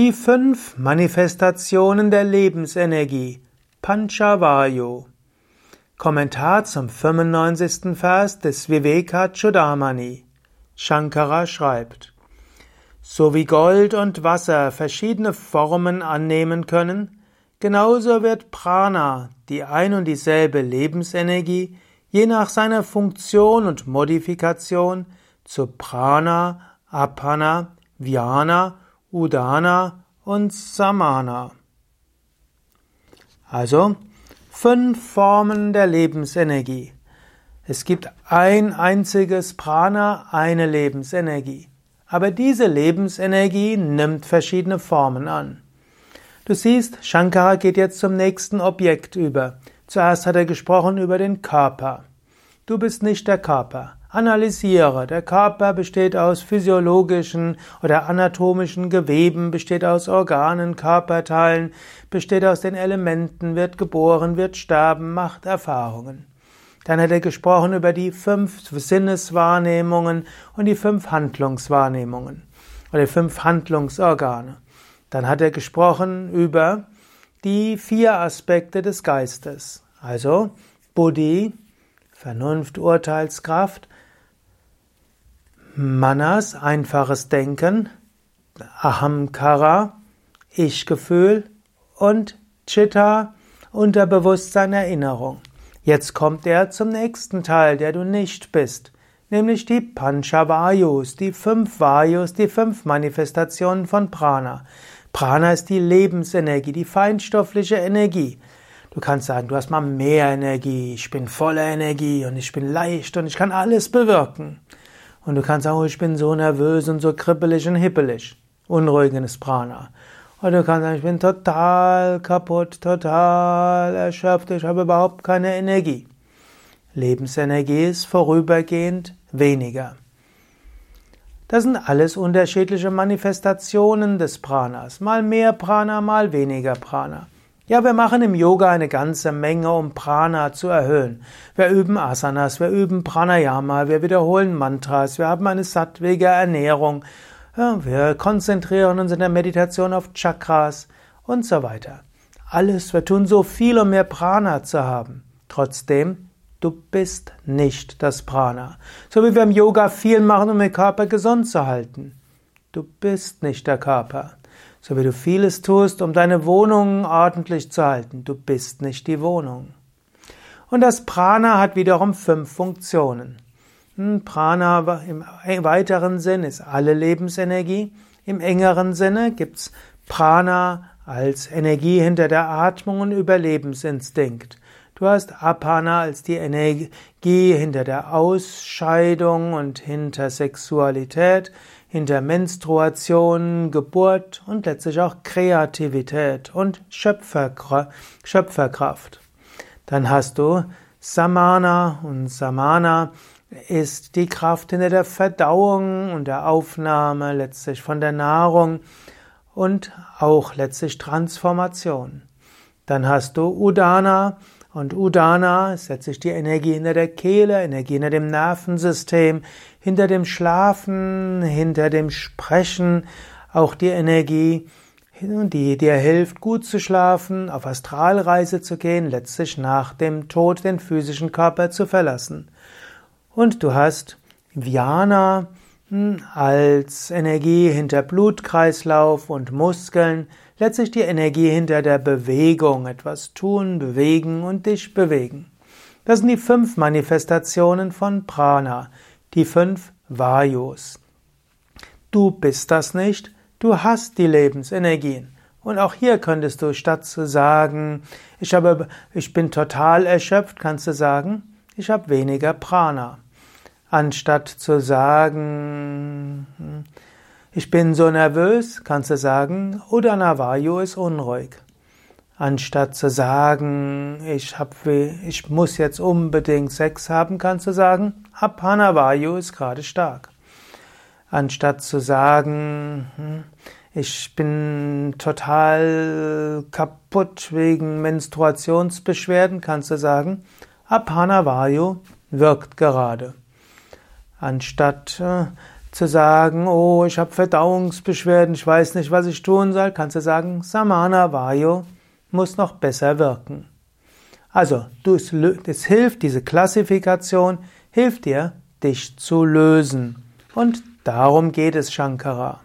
Die fünf Manifestationen der Lebensenergie. Panchavayu. Kommentar zum 95. Vers des Viveka Chudamani. Shankara schreibt, So wie Gold und Wasser verschiedene Formen annehmen können, genauso wird Prana, die ein und dieselbe Lebensenergie, je nach seiner Funktion und Modifikation zu Prana, Apana, Vyana Udana und Samana. Also fünf Formen der Lebensenergie. Es gibt ein einziges Prana, eine Lebensenergie. Aber diese Lebensenergie nimmt verschiedene Formen an. Du siehst, Shankara geht jetzt zum nächsten Objekt über. Zuerst hat er gesprochen über den Körper. Du bist nicht der Körper. Analysiere. Der Körper besteht aus physiologischen oder anatomischen Geweben, besteht aus Organen, Körperteilen, besteht aus den Elementen, wird geboren, wird sterben, macht Erfahrungen. Dann hat er gesprochen über die fünf Sinneswahrnehmungen und die fünf Handlungswahrnehmungen oder die fünf Handlungsorgane. Dann hat er gesprochen über die vier Aspekte des Geistes, also Buddhi, Vernunft, Urteilskraft, Manas, einfaches Denken, Ahamkara, Ich-Gefühl und Chitta, Unterbewusstsein, Erinnerung. Jetzt kommt er zum nächsten Teil, der du nicht bist, nämlich die Panchavayus, die fünf Vayus, die fünf Manifestationen von Prana. Prana ist die Lebensenergie, die feinstoffliche Energie. Du kannst sagen, du hast mal mehr Energie, ich bin voller Energie und ich bin leicht und ich kann alles bewirken. Und du kannst sagen, oh, ich bin so nervös und so kribbelig und hippelig. Unruhiges Prana. Oder du kannst sagen, ich bin total kaputt, total erschöpft, ich habe überhaupt keine Energie. Lebensenergie ist vorübergehend weniger. Das sind alles unterschiedliche Manifestationen des Pranas. Mal mehr Prana, mal weniger Prana. Ja, wir machen im Yoga eine ganze Menge, um Prana zu erhöhen. Wir üben Asanas, wir üben Pranayama, wir wiederholen Mantras, wir haben eine sattwige Ernährung, ja, wir konzentrieren uns in der Meditation auf Chakras und so weiter. Alles, wir tun so viel, um mehr Prana zu haben. Trotzdem, du bist nicht das Prana. So wie wir im Yoga viel machen, um den Körper gesund zu halten. Du bist nicht der Körper so wie du vieles tust, um deine Wohnung ordentlich zu halten. Du bist nicht die Wohnung. Und das Prana hat wiederum fünf Funktionen. Hm, Prana im weiteren Sinn ist alle Lebensenergie. Im engeren Sinne gibt's Prana als Energie hinter der Atmung und Überlebensinstinkt. Du hast Apana als die Energie hinter der Ausscheidung und hinter Sexualität, hinter Menstruation, Geburt und letztlich auch Kreativität und Schöpferkraft. Dann hast du Samana und Samana ist die Kraft hinter der Verdauung und der Aufnahme letztlich von der Nahrung und auch letztlich Transformation. Dann hast du Udana und Udana setzt sich die Energie hinter der Kehle, Energie hinter dem Nervensystem, hinter dem Schlafen, hinter dem Sprechen, auch die Energie, die dir hilft, gut zu schlafen, auf Astralreise zu gehen, letztlich nach dem Tod den physischen Körper zu verlassen. Und du hast Vyana hm, als Energie hinter Blutkreislauf und Muskeln, letztlich die Energie hinter der Bewegung, etwas tun, bewegen und dich bewegen. Das sind die fünf Manifestationen von Prana, die fünf Vayus. Du bist das nicht, du hast die Lebensenergien. Und auch hier könntest du statt zu sagen, ich, habe, ich bin total erschöpft, kannst du sagen, ich habe weniger Prana. Anstatt zu sagen, ich bin so nervös, kannst du sagen, Udanavayu ist unruhig. Anstatt zu sagen, ich, hab, ich muss jetzt unbedingt Sex haben, kannst du sagen, Apanavayu ist gerade stark. Anstatt zu sagen, hm, ich bin total kaputt wegen Menstruationsbeschwerden, kannst du sagen, Apanavayu wirkt gerade. Anstatt äh, zu sagen, oh, ich habe Verdauungsbeschwerden, ich weiß nicht, was ich tun soll, kannst du sagen, Samana Vayu muss noch besser wirken. Also, es hilft, diese Klassifikation hilft dir, dich zu lösen. Und darum geht es Shankara.